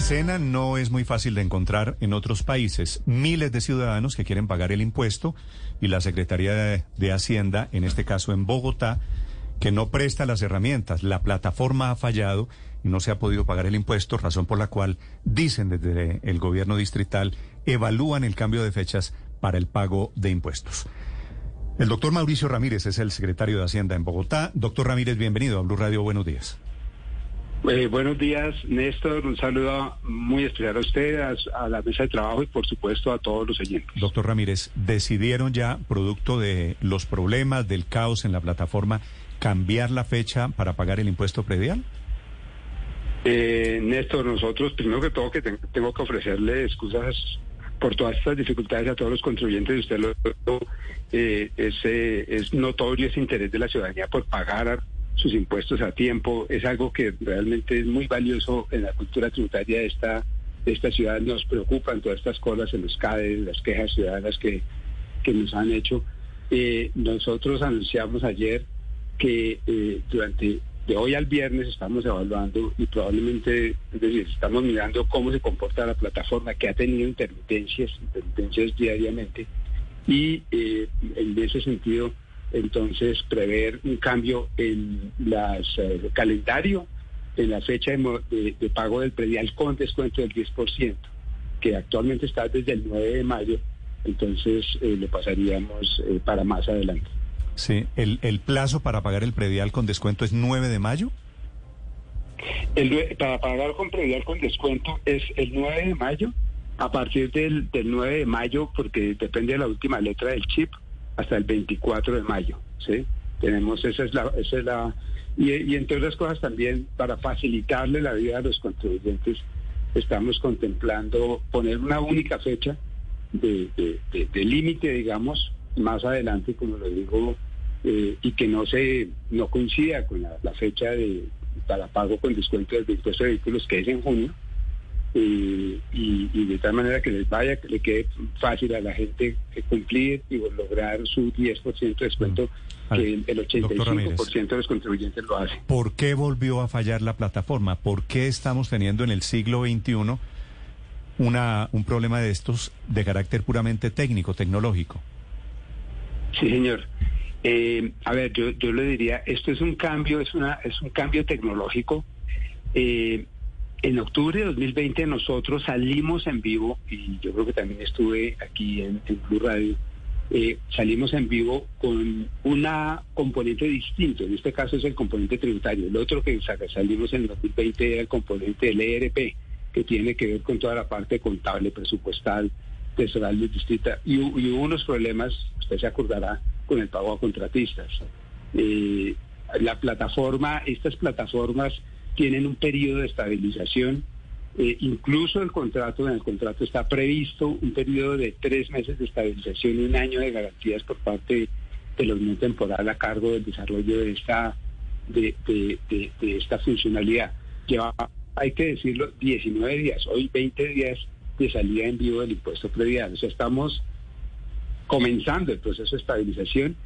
escena no es muy fácil de encontrar en otros países. Miles de ciudadanos que quieren pagar el impuesto y la Secretaría de, de, Hacienda, en este caso en Bogotá, que no presta las herramientas. La plataforma ha fallado y no se ha podido pagar el impuesto, razón por la cual dicen desde el gobierno distrital evalúan el cambio de fechas para el pago de impuestos. El doctor Mauricio Ramírez es el secretario de Hacienda en Bogotá. Doctor Ramírez, bienvenido a Blue Radio. Buenos días. Eh, buenos días, Néstor. Un saludo muy especial a usted, a, la mesa de trabajo y, por supuesto, a todos los oyentes. Doctor Ramírez, ¿decidieron ya, producto de los problemas, del caos en la plataforma, cambiar la fecha para pagar el impuesto predial? Eh, Néstor, nosotros, primero que todo, que tengo que ofrecerle excusas por todas estas dificultades a todos los contribuyentes. Usted lo eh, es, es notorio ese interés de la ciudadanía por pagar sus impuestos a tiempo. Es algo que realmente es muy valioso en la cultura tributaria de esta, de esta ciudad. Nos preocupan todas estas cosas en los CADE, las quejas ciudadanas que, que nos han hecho. Eh, nosotros anunciamos ayer que eh, durante de hoy al viernes estamos evaluando y probablemente, es decir, estamos mirando cómo se comporta la plataforma que ha tenido intermitencias, intermitencias diariamente y eh, en ese sentido entonces prever un cambio en el eh, calendario, en la fecha de, pago del predial con descuento del 10%, que actualmente está desde el 9 de mayo, entonces eh, le pasaríamos eh, para más adelante. Sí, ¿El, ¿El plazo para pagar el predial con descuento es 9 de mayo? El, para pagar con predial con descuento es el 9 de mayo, a partir del, del 9 de mayo, porque depende de la última letra del chip, hasta el 24 de mayo, ¿sí? Tenemos, esa es la, esa es la, y, entre otras cosas también para facilitarle la vida a los contribuyentes, estamos contemplando poner una única fecha de, límite, digamos, más adelante, como lo digo, eh, y que no se no coincida con la, fecha de para pago con descuento del impuesto de vehículos, que es en junio, y, de tal manera que les vaya, que le quede fácil a la gente cumplir y lograr su 10% de descuento, mm. que el, 85% de los contribuyentes lo hacen. ¿Por qué volvió a fallar la plataforma? ¿Por qué estamos teniendo en el siglo XXI una, un problema de estos de carácter puramente técnico, tecnológico? Sí, señor. Eh, a ver, yo, yo le diría, esto es un cambio, es, una, es un cambio tecnológico. Eh, en octubre de 2020 nosotros salimos en vivo, y yo creo que también estuve aquí en, Blue Radio, eh, salimos en vivo con una componente distinto, en este caso es el componente tributario, el otro que salimos en 2020 era el componente del ERP, que tiene que ver con toda la parte contable, presupuestal, tesoral distrita, y, y hubo unos problemas, usted se acordará, con el pago a contratistas. Eh, la plataforma, estas plataformas tienen un periodo de estabilización. Eh, incluso el contrato, en el contrato está previsto un periodo de tres meses de estabilización y un año de garantías por parte de la Unión Temporal a cargo del desarrollo de esta, de, esta funcionalidad. Lleva, hay que decirlo, 19 días, hoy 20 días de salida en vivo del impuesto predial. O sea, estamos comenzando el proceso de estabilización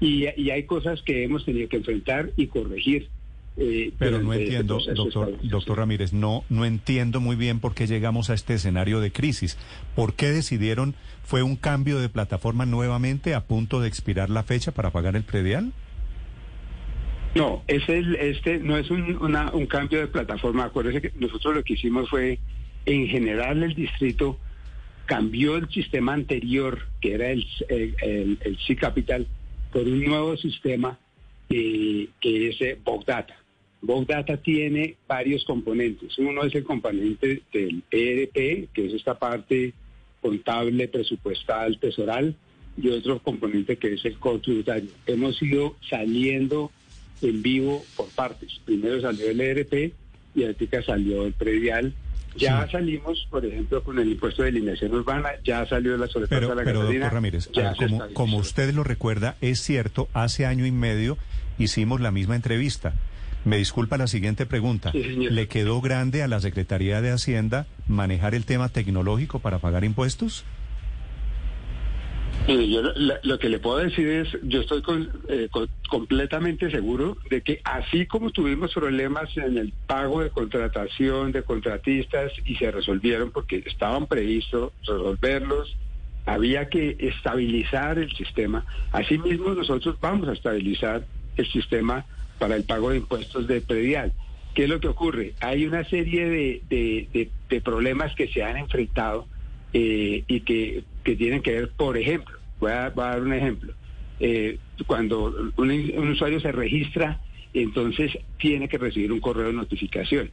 y, y hay cosas que hemos tenido que enfrentar y corregir. Eh, Pero no este entiendo, doctor, doctor Ramírez, no, no entiendo muy bien por qué llegamos a este escenario de crisis. ¿Por qué decidieron, fue un cambio de plataforma nuevamente a punto de expirar la fecha para pagar el predial? No, es el, este no es un, un cambio de plataforma. Acuérdese que nosotros lo que hicimos fue, en general, el distrito cambió el sistema anterior, que era el, el, el, Capital, por un nuevo sistema eh, que es eh, Bogdata. Bogdata tiene varios componentes. Uno es el componente del ERP, que es esta parte contable, presupuestal, tesoral, y otro componente que es el tributario. Hemos ido saliendo en vivo por partes. Primero salió el ERP y ahorita salió el predial. Ya salimos, por ejemplo, con el impuesto de alineación urbana, ya salió la sobrecarga de la pero, Doctor Ramírez, como, como usted lo recuerda, es cierto, hace año y medio hicimos la misma entrevista me disculpa la siguiente pregunta. ¿Le quedó grande a la Secretaría de Hacienda manejar el tema tecnológico para pagar impuestos? yo lo, que le puedo decir es, yo estoy eh, completamente seguro de que así como tuvimos problemas en el pago de contratación de contratistas y se resolvieron porque estaban previstos resolverlos, había que estabilizar el sistema. Asimismo, nosotros vamos a estabilizar el sistema para el pago de impuestos de predial. ¿Qué es lo que ocurre? Hay una serie de, de problemas que se han enfrentado eh, y que, tienen que ver, por ejemplo, voy a, dar un ejemplo, eh, cuando un, usuario se registra, entonces tiene que recibir un correo de notificación.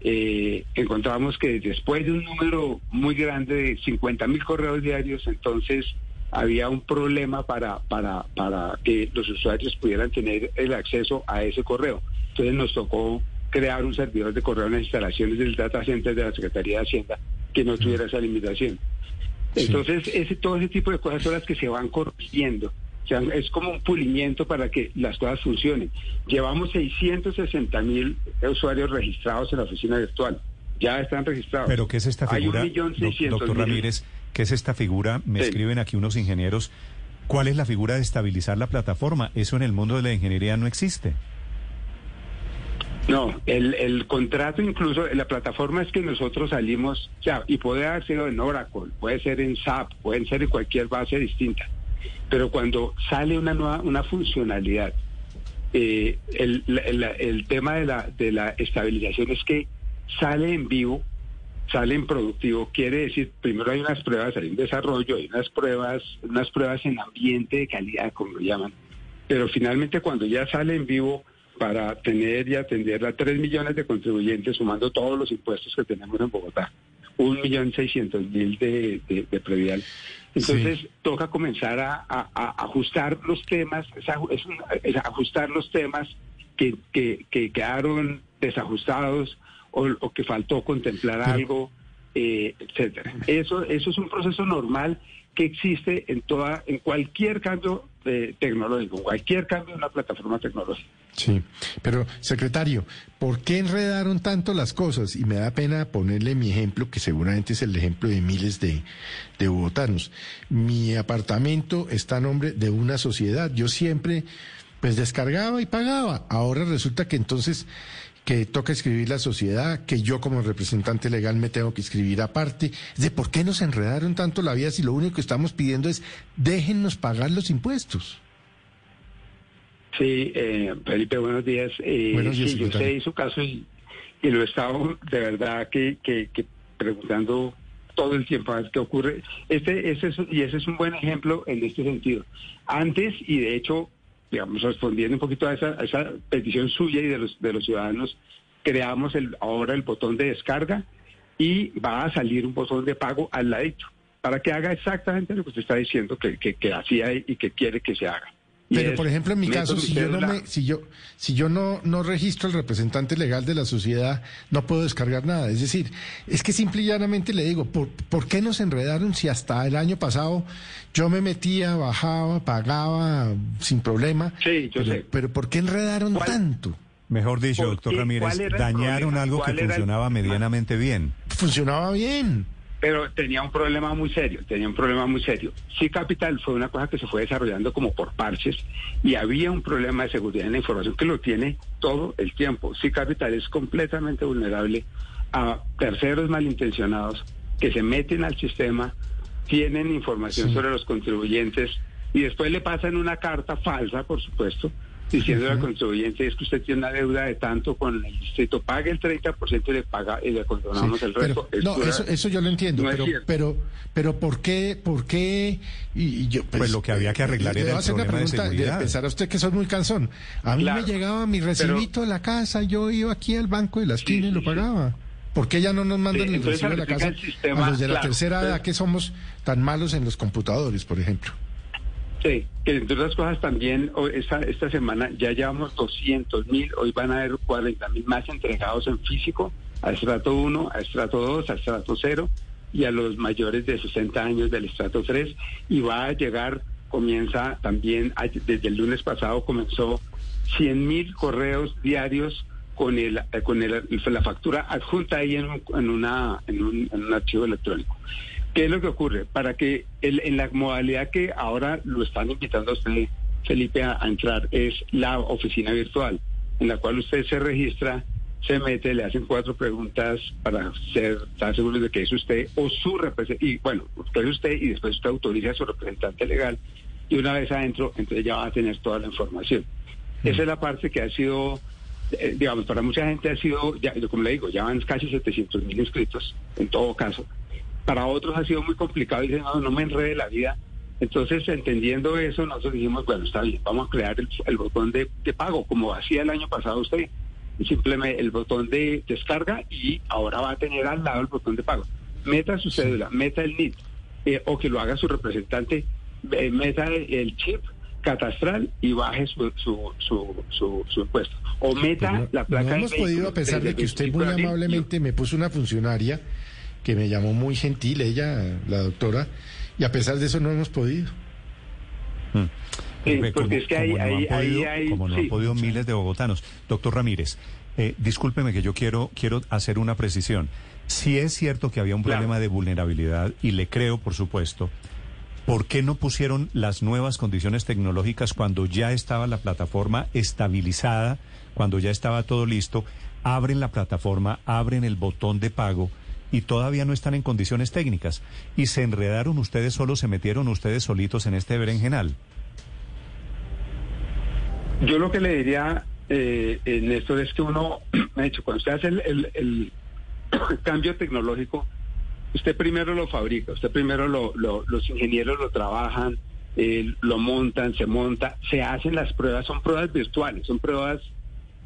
Eh, encontramos que después de un número muy grande de 50 mil correos diarios, entonces había un problema para, para, para que los usuarios pudieran tener el acceso a ese correo. Entonces nos tocó crear un servidor de correo en las instalaciones del data center de la Secretaría de Hacienda que no tuviera esa limitación. Entonces, ese, todo ese tipo de cosas son las que se van corrigiendo. O sea, es como un pulimiento para que las cosas funcionen. Llevamos 660 mil usuarios registrados en la oficina virtual. Ya están registrados. ¿Pero qué es esta figura, doctor Ramírez? ¿Qué es esta figura? Me escriben aquí unos ingenieros. ¿Cuál es la figura de estabilizar la plataforma? Eso en el mundo de la ingeniería no existe. No, el, el contrato incluso, la plataforma es que nosotros salimos, o sea, y puede haber sido en Oracle, puede ser en SAP, puede ser en cualquier base distinta, pero cuando sale una nueva, una funcionalidad, eh, el, el, tema de la, de la estabilización es que sale en vivo, sale en productivo, quiere decir, primero hay unas pruebas, hay un desarrollo, hay unas pruebas, unas pruebas en ambiente de calidad, como lo llaman, pero finalmente cuando ya sale en vivo, para tener y atender a 3 millones de contribuyentes, sumando todos los impuestos que tenemos en Bogotá. Un millón seiscientos mil de, de, previal. Entonces toca comenzar a, ajustar los temas, es, ajustar los temas que, que, quedaron desajustados o, que faltó contemplar algo, eh, etcétera. Eso, eso es un proceso normal que existe en toda, en cualquier cambio eh, tecnológico, cualquier cambio en una plataforma tecnológica. Sí, pero secretario, ¿por qué enredaron tanto las cosas? Y me da pena ponerle mi ejemplo, que seguramente es el ejemplo de miles de, de bogotanos. Mi apartamento está a nombre de una sociedad. Yo siempre, pues descargaba y pagaba. Ahora resulta que entonces que toca escribir la sociedad, que yo como representante legal me tengo que escribir aparte. De por qué nos enredaron tanto la vida si lo único que estamos pidiendo es déjennos pagar los impuestos. Sí, eh, Felipe, buenos días. Eh, buenos días sí, yo sé su caso y, lo he estado de verdad que, que, preguntando todo el tiempo a ver qué ocurre. Este, ese es, y ese es un buen ejemplo en este sentido. Antes, y de hecho, digamos, respondiendo un poquito a esa, petición suya y de los, ciudadanos, creamos ahora el botón de descarga y va a salir un botón de pago al ladito para que haga exactamente lo que usted está diciendo que, que, que hacía y que quiere que se haga. Pero, por ejemplo, en mi caso, si yo, no me, si yo, si yo no, no registro al representante legal de la sociedad, no puedo descargar nada. Es decir, es que simple y llanamente le digo, ¿por, ¿por qué nos enredaron si hasta el año pasado yo me metía, bajaba, pagaba sin problema? Sí, yo pero, sé. Pero ¿por qué enredaron tanto? Mejor dicho, doctor Ramírez, dañaron algo que funcionaba medianamente bien. Funcionaba bien pero tenía un problema muy serio, tenía un problema muy serio. Sí Capital fue una cosa que se fue desarrollando como por parches y había un problema de seguridad en la información que lo tiene todo el tiempo. Sí Capital es completamente vulnerable a terceros malintencionados que se meten al sistema, tienen información sobre los contribuyentes y después le pasan una carta falsa, por supuesto, diciendo al contribuyente es que usted tiene una deuda de tanto con el distrito, pague el 30% y le paga y le condonamos el resto. no, eso, eso yo lo entiendo, pero, pero, pero ¿por qué, por qué? Y, yo, pues, pues, lo que había que arreglar era el problema de seguridad. pensar a usted que soy muy cansón. A mí me llegaba mi recibito de la casa, yo iba aquí al banco de la esquina y lo pagaba. ¿Por qué ya no nos mandan el recibo de la casa a los de la tercera edad que somos tan malos en los computadores, por ejemplo? Sí, que entre otras cosas también esta, esta semana ya llevamos 200 mil, hoy van a haber 40 mil más entregados en físico a estrato 1, a estrato 2, a estrato 0 y a los mayores de 60 años del estrato 3 y va a llegar, comienza también, desde el lunes pasado comenzó 100 mil correos diarios con el con el, la factura adjunta ahí en, en una en un, en un archivo electrónico. ¿Qué es lo que ocurre? Para que en la modalidad que ahora lo están invitando a usted, Felipe, a, entrar, es la oficina virtual, en la cual usted se registra, se mete, le hacen cuatro preguntas para ser, estar seguros de que es usted o su representante, y bueno, usted es usted y después usted autoriza a su representante legal y una vez adentro, entonces ya va a tener toda la información. Mm. Esa es la parte que ha sido, eh, digamos, para mucha gente ha sido, ya, como le digo, ya van casi 700 mil inscritos, en todo caso. Para otros ha sido muy complicado y dicen, no, no me enrede la vida. Entonces, entendiendo eso, nosotros dijimos, bueno, está bien, vamos a crear el, botón de, pago, como hacía el año pasado usted. Simplemente el botón de descarga y ahora va a tener al lado el botón de pago. Meta su cédula, meta el NIT, eh, o que lo haga su representante, eh, meta el chip catastral y baje su, su, su, su, impuesto. O meta la placa no hemos podido, a pesar de que usted muy amablemente me puso una funcionaria que me llamó muy gentil, ella, la doctora, y a pesar de eso no hemos podido. Hmm. porque es que hay, hay, como no han podido miles de bogotanos. Doctor Ramírez, eh, discúlpeme que yo quiero, quiero hacer una precisión. Si es cierto que había un problema de vulnerabilidad, y le creo, por supuesto, ¿por qué no pusieron las nuevas condiciones tecnológicas cuando ya estaba la plataforma estabilizada, cuando ya estaba todo listo? Abren la plataforma, abren el botón de pago y todavía no están en condiciones técnicas. Y se enredaron ustedes solos, se metieron ustedes solitos en este berenjenal. Yo lo que le diría, eh, Néstor, es que uno, ha hecho, cuando usted hace el, cambio tecnológico, usted primero lo fabrica, usted primero lo, los ingenieros lo trabajan, eh, lo montan, se monta, se hacen las pruebas, son pruebas virtuales, son pruebas,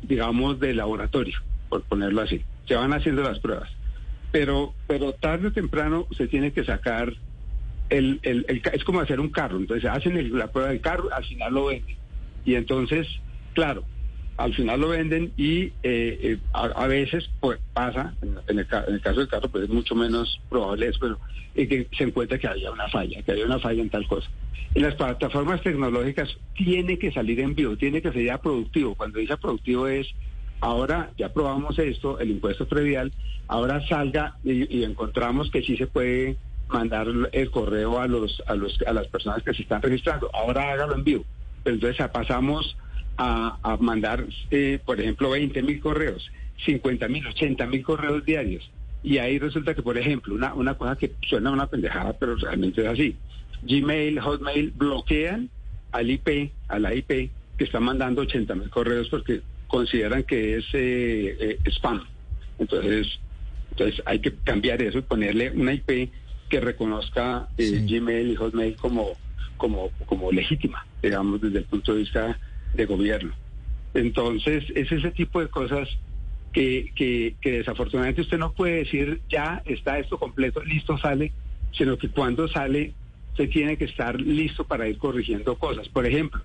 digamos, de laboratorio, por ponerlo así. Se van haciendo las pruebas pero, pero tarde o temprano se tiene que sacar el, el, es como hacer un carro, entonces hacen la prueba del carro, al final lo venden. Y entonces, claro, al final lo venden y eh, eh, a, veces pues, pasa, en el, en el, caso del carro, pues es mucho menos probable eso, pero que se encuentra que había una falla, que había una falla en tal cosa. En las plataformas tecnológicas tiene que salir en vivo, tiene que ser ya productivo. Cuando dice productivo es ahora ya probamos esto, el impuesto previal, ahora salga y, encontramos que sí se puede mandar el correo a los, a los a las personas que se están registrando. Ahora hágalo en vivo. Pero entonces pasamos a, mandar, eh, por ejemplo, 20 mil correos, 50 mil, 80 mil correos diarios. Y ahí resulta que, por ejemplo, una, una cosa que suena una pendejada, pero realmente es así. Gmail, Hotmail bloquean al IP, a la IP, que está mandando 80 mil correos porque consideran que es eh, eh, spam. Entonces, entonces hay que cambiar eso y ponerle una IP que reconozca eh, Gmail y Hotmail como, como, como legítima, digamos, desde el punto de vista de gobierno. Entonces, es ese tipo de cosas que, que, que desafortunadamente usted no puede decir, ya está esto completo, listo, sale, sino que cuando sale se tiene que estar listo para ir corrigiendo cosas. Por ejemplo,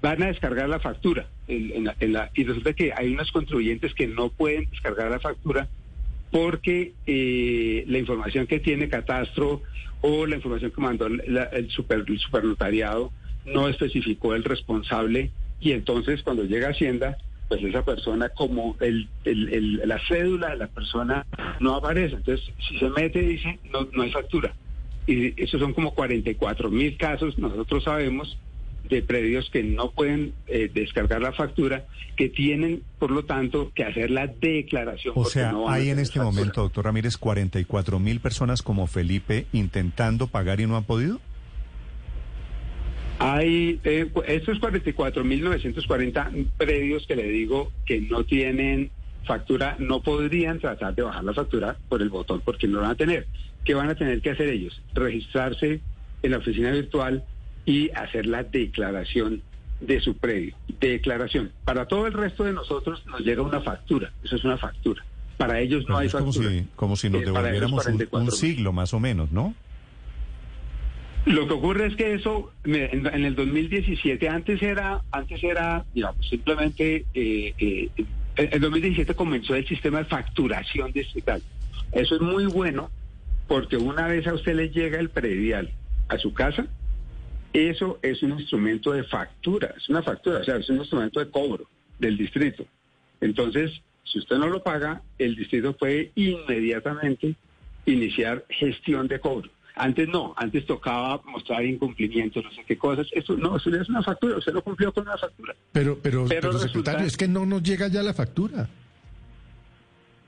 van a descargar la factura y resulta que hay unos contribuyentes que no pueden descargar la factura porque eh, la información que tiene Catastro o la información que mandó el, super, supernotariado no especificó el responsable y entonces cuando llega Hacienda, pues esa persona como el, la cédula de la persona no aparece. Entonces, si se mete, dice, no, no hay factura. Y esos son como 44 mil casos, nosotros sabemos, de predios que no pueden eh, descargar la factura, que tienen, por lo tanto, que hacer la declaración. O sea, hay en este momento, doctor Ramírez, 44 mil personas como Felipe intentando pagar y no han podido. Hay eh, estos 44.940 predios que le digo que no tienen factura, no podrían tratar de bajar la factura por el botón porque no lo van a tener. ¿Qué van a tener que hacer ellos? Registrarse en la oficina virtual y hacer la declaración de su predio. Declaración. Para todo el resto de nosotros nos llega una factura. Eso es una factura. Para ellos no hay factura. Como si, como si nos eh, devolviéramos un, siglo más o menos, ¿no? Lo que ocurre es que eso en, el 2017 antes era antes era digamos simplemente eh, eh, en el 2017 comenzó el sistema de facturación distrital. Eso es muy bueno porque una vez a usted le llega el predial a su casa, eso es un instrumento de factura, es una factura, o sea, es un instrumento de cobro del distrito. Entonces, si usted no lo paga, el distrito puede inmediatamente iniciar gestión de cobro. Antes no, antes tocaba mostrar incumplimientos, no sé qué cosas. Eso no, eso es una factura, usted lo cumplió con una factura. Pero, pero, pero, secretario, es que no nos llega ya la factura.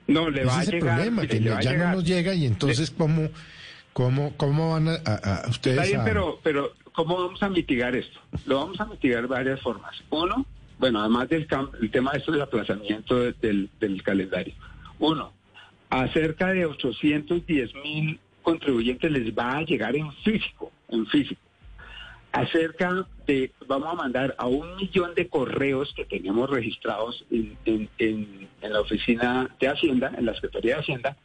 No, le va a llegar. el problema, que ya no nos llega y entonces, ¿cómo, cómo, cómo van a, ustedes Está bien, pero, pero ¿cómo vamos a mitigar esto? Lo vamos a mitigar de varias formas. Uno, bueno, además del el tema de esto del aplazamiento del, del calendario. Uno, a cerca de 810 mil contribuyentes les va a llegar en físico, en físico. Acerca de, vamos a mandar a un millón de correos que tenemos registrados en, en, en, la oficina de Hacienda, en la Secretaría de Hacienda,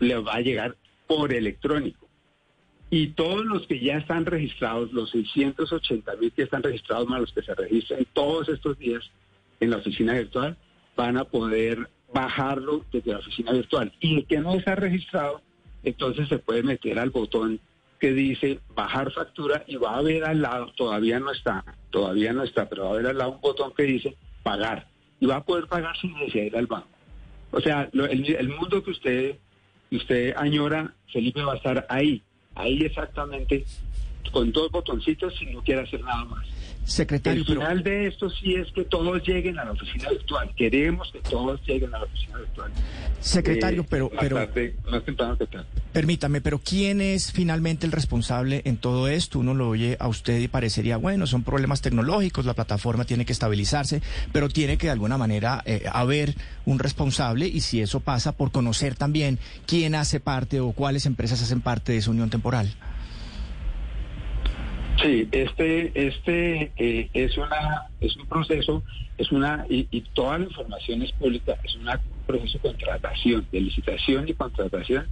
les va a llegar por electrónico. Y todos los que ya están registrados, los 680 mil que están registrados, más los que se registran todos estos días en la oficina virtual, van a poder bajarlo desde la oficina virtual. Y el que no está registrado, entonces se puede meter al botón que dice bajar factura y va a ver al lado, todavía no está, todavía no está, pero va a ver al lado un botón que dice pagar. Y va a poder pagar sin necesidad de al banco. O sea, el, el mundo que usted, que usted añora, Felipe, va a estar ahí ahí exactamente con dos botoncitos si no quiere hacer nada más. Secretario, el final de esto sí es que todos lleguen a la oficina virtual. Queremos que todos lleguen a la oficina virtual. Secretario, eh, pero, pero más temprano que permítame, pero ¿quién es finalmente el responsable en todo esto? Uno lo oye a usted y parecería bueno, son problemas tecnológicos, la plataforma tiene que estabilizarse, pero tiene que de alguna manera eh, haber un responsable y si eso pasa por conocer también quién hace parte o cuáles empresas hacen parte de esa unión temporal. Sí, este, este eh, es una, es un proceso, es una y, toda la información es pública, es un proceso de contratación, de licitación y contratación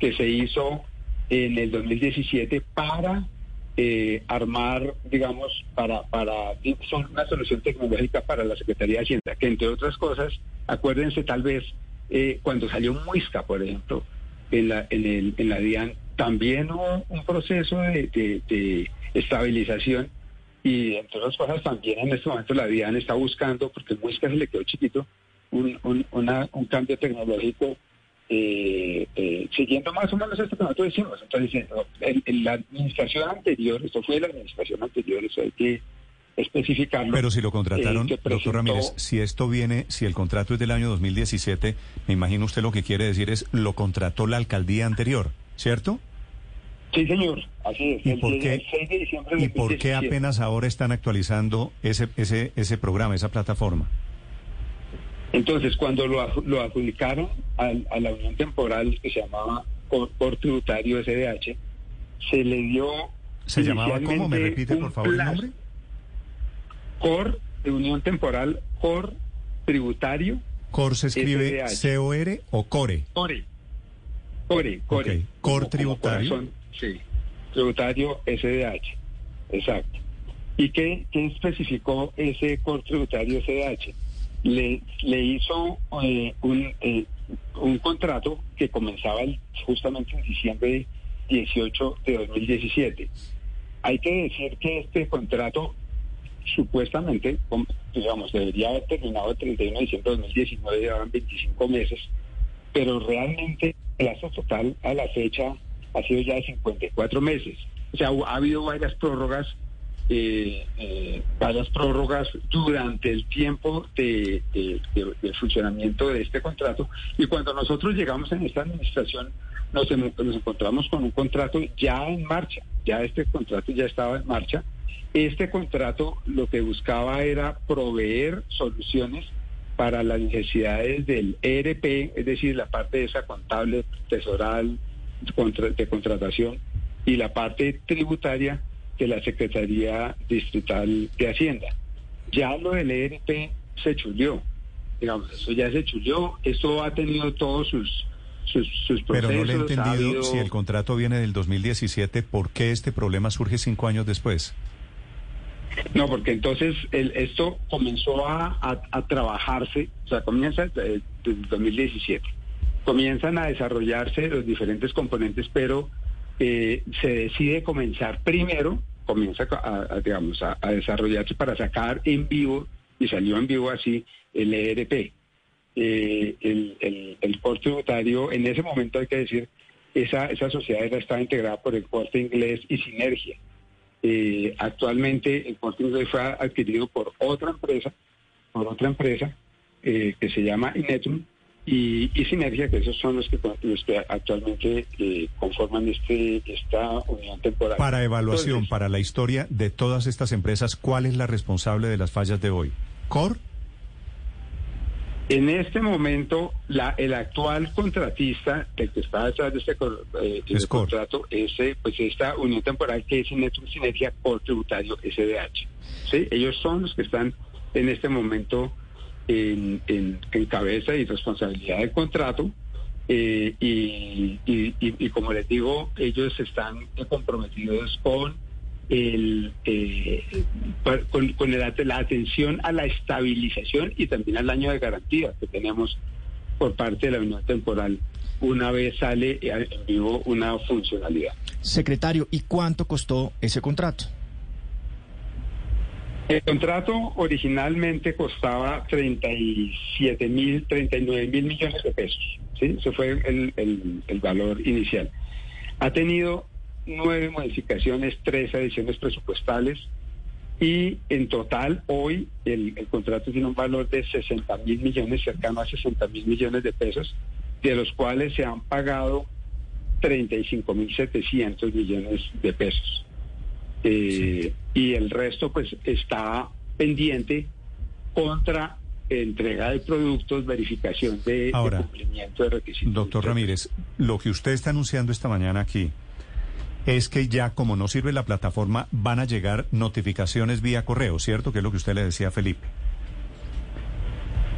que se hizo en el 2017 para eh, armar, digamos, para, para son una solución tecnológica para la Secretaría de Hacienda, que entre otras cosas, acuérdense tal vez eh, cuando salió Muisca, por ejemplo, en la, en el, en la DIAN, también hubo un proceso de estabilización y entre otras cosas también en este momento la DIAN está buscando, porque el Muisca se le quedó chiquito, un, un, cambio tecnológico eh, eh, siguiendo más o menos esto que nosotros decimos. Entonces, en, la administración anterior, esto fue la administración anterior, eso hay que especificarlo. Pero si lo contrataron, eh, doctor Ramírez, si esto viene, si el contrato es del año 2017, me imagino usted lo que quiere decir es, lo contrató la alcaldía anterior, ¿cierto? Sí, señor, así es. ¿Y por qué, ¿y por qué apenas ahora están actualizando ese, ese, ese programa, esa plataforma? Entonces, cuando lo, lo adjudicaron a, la unión temporal que se llamaba por, tributario SDH, se le dio... ¿Se llamaba cómo? ¿Me repite, por favor, el nombre? Cor de unión temporal, Cor tributario. ¿Cor se escribe C-O-R o Core? Core. Core, Core. Cor tributario. Sí, tributario SDH, exacto. ¿Y qué, especificó ese tributario SDH? Le, le hizo eh, un, eh, un contrato que comenzaba justamente en diciembre 18 de 2017. Hay que decir que este contrato supuestamente, digamos, debería haber terminado el 31 de diciembre de 2019, llevaban 25 meses, pero realmente el plazo total a la fecha ha sido ya de 54 meses. O sea, ha habido varias prórrogas, eh, eh, varias prórrogas durante el tiempo de, funcionamiento de este contrato. Y cuando nosotros llegamos en esta administración, nos, nos encontramos con un contrato ya en marcha. Ya este contrato ya estaba en marcha. Este contrato lo que buscaba era proveer soluciones para las necesidades del ERP, es decir, la parte de esa contable, tesoral, de contratación y la parte tributaria de la Secretaría Distrital de Hacienda. Ya lo del ERP se chulió, digamos, eso ya se chulió, esto ha tenido todos sus, sus, procesos. Pero no le he entendido, si el contrato viene del 2017, ¿por qué este problema surge cinco años después? No, porque entonces el, esto comenzó a, a, trabajarse, o sea, comienza desde el 2017 comienzan a desarrollarse los diferentes componentes, pero eh, se decide comenzar primero, comienza a, digamos, a, desarrollarse para sacar en vivo, y salió en vivo así, el ERP. Eh, el, el, tributario, en ese momento hay que decir, esa, esa sociedad estaba integrada por el Corte Inglés y Sinergia. Eh, actualmente el Corte Inglés fue adquirido por otra empresa, por otra empresa que se llama Inetum y, Sinergia, que esos son los que, los que actualmente eh, conforman este esta unión temporal. Para evaluación, para la historia de todas estas empresas, ¿cuál es la responsable de las fallas de hoy? ¿Cor? En este momento, la, el actual contratista, el que está detrás de este eh, contrato, es pues esta unión temporal que es Sinergia por tributario SDH. ¿sí? Ellos son los que están en este momento en, cabeza y responsabilidad del contrato. Eh, y, como les digo, ellos están comprometidos con el eh, con, la atención a la estabilización y también al año de garantía que tenemos por parte de la Unión Temporal una vez sale en vivo una funcionalidad. Secretario, ¿y cuánto costó ese contrato? El contrato originalmente costaba 37 mil, 39 mil millones de pesos. ¿sí? Ese fue el, el, valor inicial. Ha tenido nueve modificaciones, tres adiciones presupuestales y en total hoy el, el contrato tiene un valor de 60 mil millones, cercano a 60 mil millones de pesos, de los cuales se han pagado 35 mil 700 millones de pesos. Eh, y el resto pues está pendiente contra entrega de productos, verificación de, cumplimiento de requisitos. Doctor Ramírez, lo que usted está anunciando esta mañana aquí es que ya como no sirve la plataforma van a llegar notificaciones vía correo, ¿cierto? Que es lo que usted le decía a Felipe.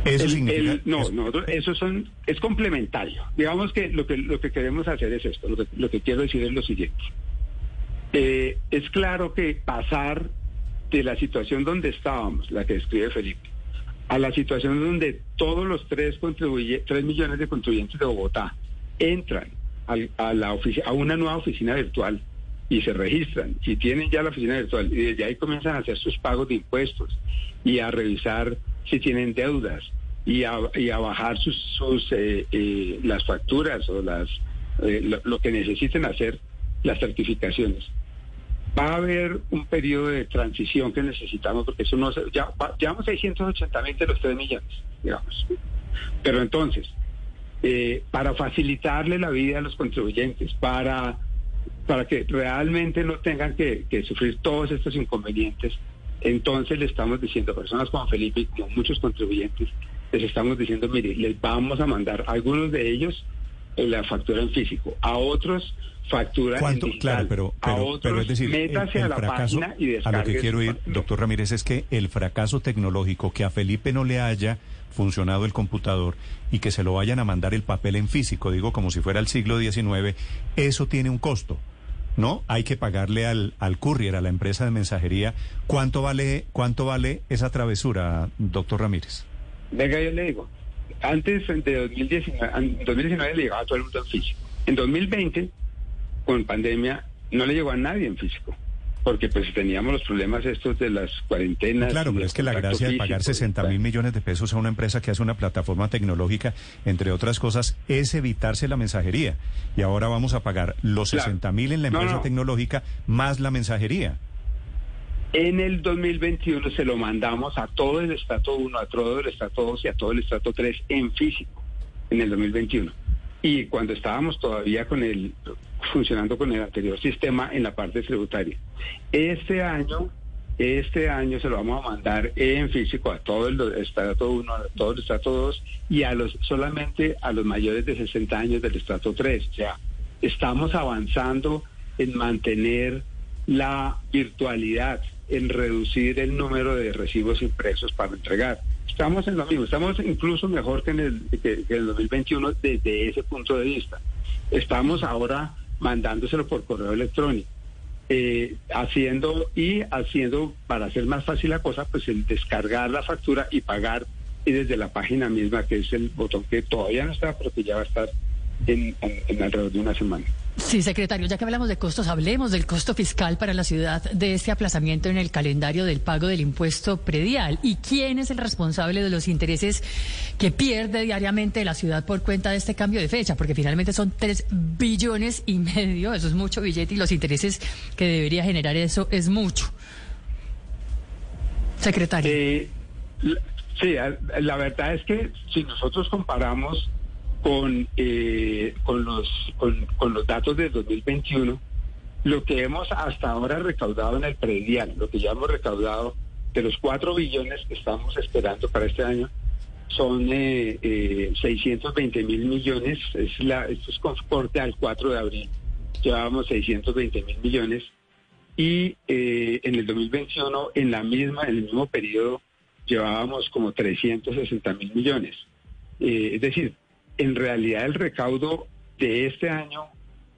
Eso significa no, no, eso son es complementario. Digamos que lo que lo que queremos hacer es esto. lo que quiero decir es lo siguiente. Eh, es claro que pasar de la situación donde estábamos, la que describe Felipe, a la situación donde todos los tres, tres millones de contribuyentes de Bogotá entran a, la a una nueva oficina virtual y se registran. Y tienen ya la oficina virtual y desde ahí comienzan a hacer sus pagos de impuestos y a revisar si tienen deudas y a, y a bajar sus, sus eh, eh, las facturas o las lo que necesiten hacer las certificaciones va a haber un periodo de transición que necesitamos, porque eso no ya, llevamos 680 mil de los 3 millones, digamos. Pero entonces, eh, para facilitarle la vida a los contribuyentes, para, para que realmente no tengan que, sufrir todos estos inconvenientes, entonces le estamos diciendo a personas como Felipe y muchos contribuyentes, les estamos diciendo, mire, les vamos a mandar algunos de ellos la factura en físico, a otros factura ¿Cuánto? en Claro, pero, pero, es decir, métase a la página y A lo que quiero ir, doctor Ramírez, es que el fracaso tecnológico, que a Felipe no le haya funcionado el computador y que se lo vayan a mandar el papel en físico, digo como si fuera el siglo XIX, eso tiene un costo. ¿No? Hay que pagarle al, al courier, a la empresa de mensajería. ¿Cuánto vale, cuánto vale esa travesura, doctor Ramírez? Venga, yo le digo. Antes de 2019, en 2019 le llegaba a todo el mundo en físico. En 2020 con pandemia no le llegó a nadie en físico porque pues teníamos los problemas estos de las cuarentenas. Claro, pero es que la gracia de pagar 60 mil millones de pesos a una empresa que hace una plataforma tecnológica, entre otras cosas, es evitarse la mensajería. Y ahora vamos a pagar los 60 mil en la empresa tecnológica más la mensajería. En el 2021 se lo mandamos a todo el estrato 1, a todo el estrato 2 y a todo el estrato 3 en físico, en el 2021. Y cuando estábamos todavía con el funcionando con el anterior sistema en la parte tributaria. Este año, este año se lo vamos a mandar en físico a todo el estrato 1, a todo el estrato 2 y a los solamente a los mayores de 60 años del estrato 3. O sea, estamos avanzando en mantener la virtualidad, en reducir el número de recibos impresos para entregar. Estamos en lo mismo, estamos incluso mejor que en el, que, en el 2021 desde ese punto de vista. Estamos ahora mandándoselo por correo electrónico. Eh, haciendo y haciendo, para hacer más fácil la cosa, pues el descargar la factura y pagar y desde la página misma, que es el botón que todavía no está, pero que ya va a estar en, alrededor de una semana. Sí, secretario, ya que hablamos de costos, hablemos del costo fiscal para la ciudad de este aplazamiento en el calendario del pago del impuesto predial. ¿Y quién es el responsable de los intereses que pierde diariamente la ciudad por cuenta de este cambio de fecha? Porque finalmente son tres billones y medio, eso es mucho billete y los intereses que debería generar eso es mucho. Secretario. Eh, sí, la verdad es que si nosotros comparamos con, eh, con, los, con, los datos de 2021, lo que hemos hasta ahora recaudado en el predial, lo que ya hemos recaudado de los 4 billones que estamos esperando para este año, son eh, eh, 620 mil millones, es la, esto es con corte al 4 de abril, llevábamos 620 mil millones. Y eh, en el 2021, en la misma, en el mismo periodo, llevábamos como 360 mil millones. Eh, es decir, en realidad el recaudo de este año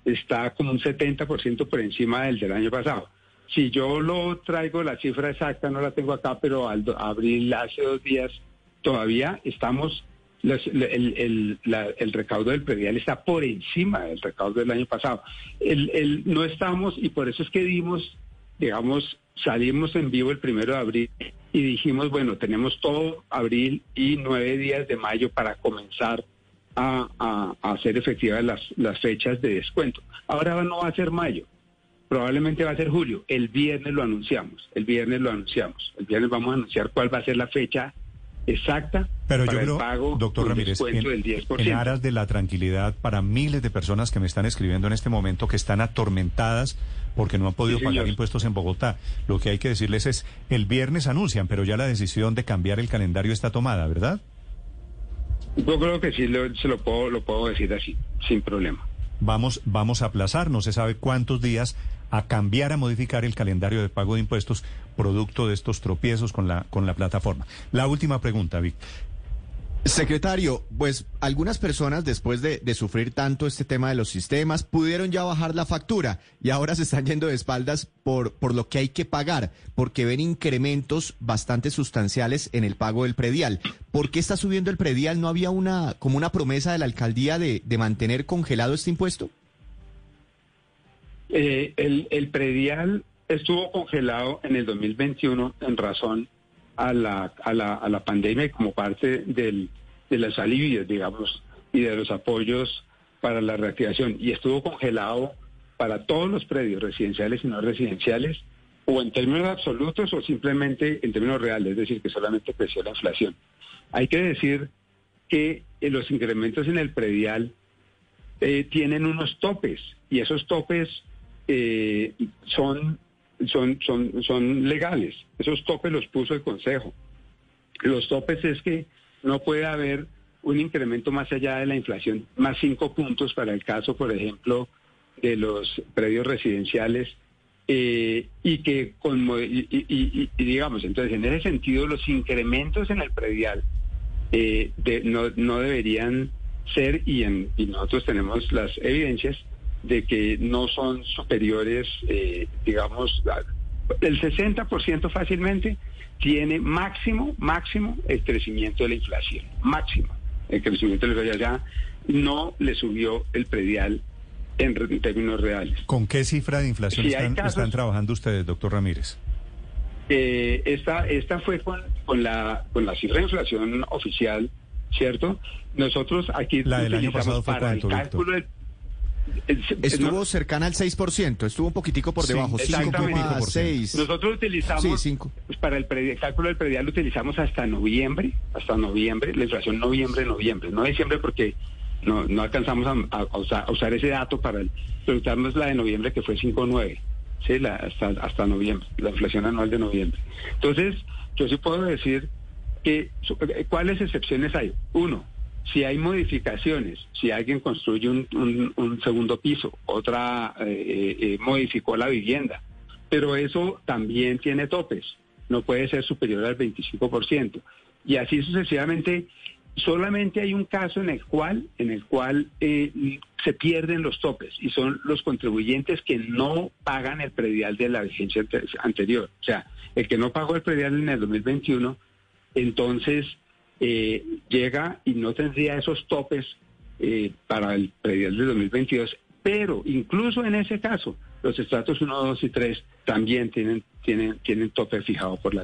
está como un 70% por encima del del año pasado. Si yo lo traigo, la cifra exacta no la tengo acá, pero al abril, hace dos días, todavía estamos, el, recaudo del predial está por encima del recaudo del año pasado. El, no estamos, y por eso es que dimos, digamos, salimos en vivo el primero de abril y dijimos, bueno, tenemos todo abril y nueve días de mayo para comenzar a, hacer efectivas las, las fechas de descuento. Ahora no va a ser mayo, probablemente va a ser julio. El viernes lo anunciamos, el viernes lo anunciamos. El viernes vamos a anunciar cuál va a ser la fecha exacta Pero para yo el pago doctor Ramírez, en, del 10%. en aras de la tranquilidad para miles de personas que me están escribiendo en este momento que están atormentadas porque no han podido pagar impuestos en Bogotá. Lo que hay que decirles es, el viernes anuncian, pero ya la decisión de cambiar el calendario está tomada, ¿verdad? Yo creo que sí se lo puedo, lo puedo decir así, sin problema. Vamos, vamos a aplazar, no se sabe cuántos días, a cambiar, a modificar el calendario de pago de impuestos producto de estos tropiezos con la, con la plataforma. La última pregunta, Vic. Secretario, pues algunas personas después de, sufrir tanto este tema de los sistemas pudieron ya bajar la factura y ahora se están yendo de espaldas por, por lo que hay que pagar, porque ven incrementos bastante sustanciales en el pago del predial. ¿Por qué está subiendo el predial? ¿No había una como una promesa de la alcaldía de, mantener congelado este impuesto? Eh, el, el predial estuvo congelado en el 2021 en razón a la, a la, a la pandemia como parte del, de las alivios, digamos, y de los apoyos para la reactivación. Y estuvo congelado para todos los predios residenciales y no residenciales, o en términos absolutos o simplemente en términos reales, es decir, que solamente creció la inflación. Hay que decir que eh, los incrementos en el predial eh, tienen unos topes y esos topes eh, son son, son, son legales. Esos topes los puso el Consejo. Los topes es que no puede haber un incremento más allá de la inflación, más cinco puntos para el caso, por ejemplo, de los predios residenciales, eh, y que, con, y, digamos, entonces en ese sentido, los incrementos en el predial eh, no, no deberían ser, y, en, y nosotros tenemos las evidencias, de que no son superiores, eh, digamos, el 60% fácilmente tiene máximo, máximo el crecimiento de la inflación, máximo el crecimiento de la inflación. Ya no le subió el predial en, términos reales. ¿Con qué cifra de inflación están, trabajando ustedes, doctor Ramírez? Eh, esta, esta fue con, con, la, con la cifra de inflación oficial, ¿cierto? Nosotros aquí la del año pasado fue para el cálculo del Estuvo cercana al 6%, estuvo un poquitico por debajo, 5,6. Nosotros utilizamos, pues, para el, cálculo del predial lo utilizamos hasta noviembre, hasta noviembre, la inflación noviembre-noviembre, no diciembre porque no, no alcanzamos a, usar, ese dato para el, pero la de noviembre que fue 5,9, ¿sí? La, hasta, hasta noviembre, la inflación anual de noviembre. Entonces, yo sí puedo decir que, ¿cuáles excepciones hay? Uno, si hay modificaciones, si alguien construye un, segundo piso, otra eh, eh, eh, modificó la vivienda, pero eso también tiene topes, no puede ser superior al 25%. Y así sucesivamente, solamente hay un caso en el cual, en el cual se pierden los topes y son los contribuyentes que no pagan el predial de la vigencia anterior. O sea, el que no pagó el predial en el 2021, entonces eh, llega y no tendría esos topes eh, para el predial de 2022 Pero incluso en ese caso, los estratos 1, 2 y 3 también tienen, tienen, tienen tope fijado por la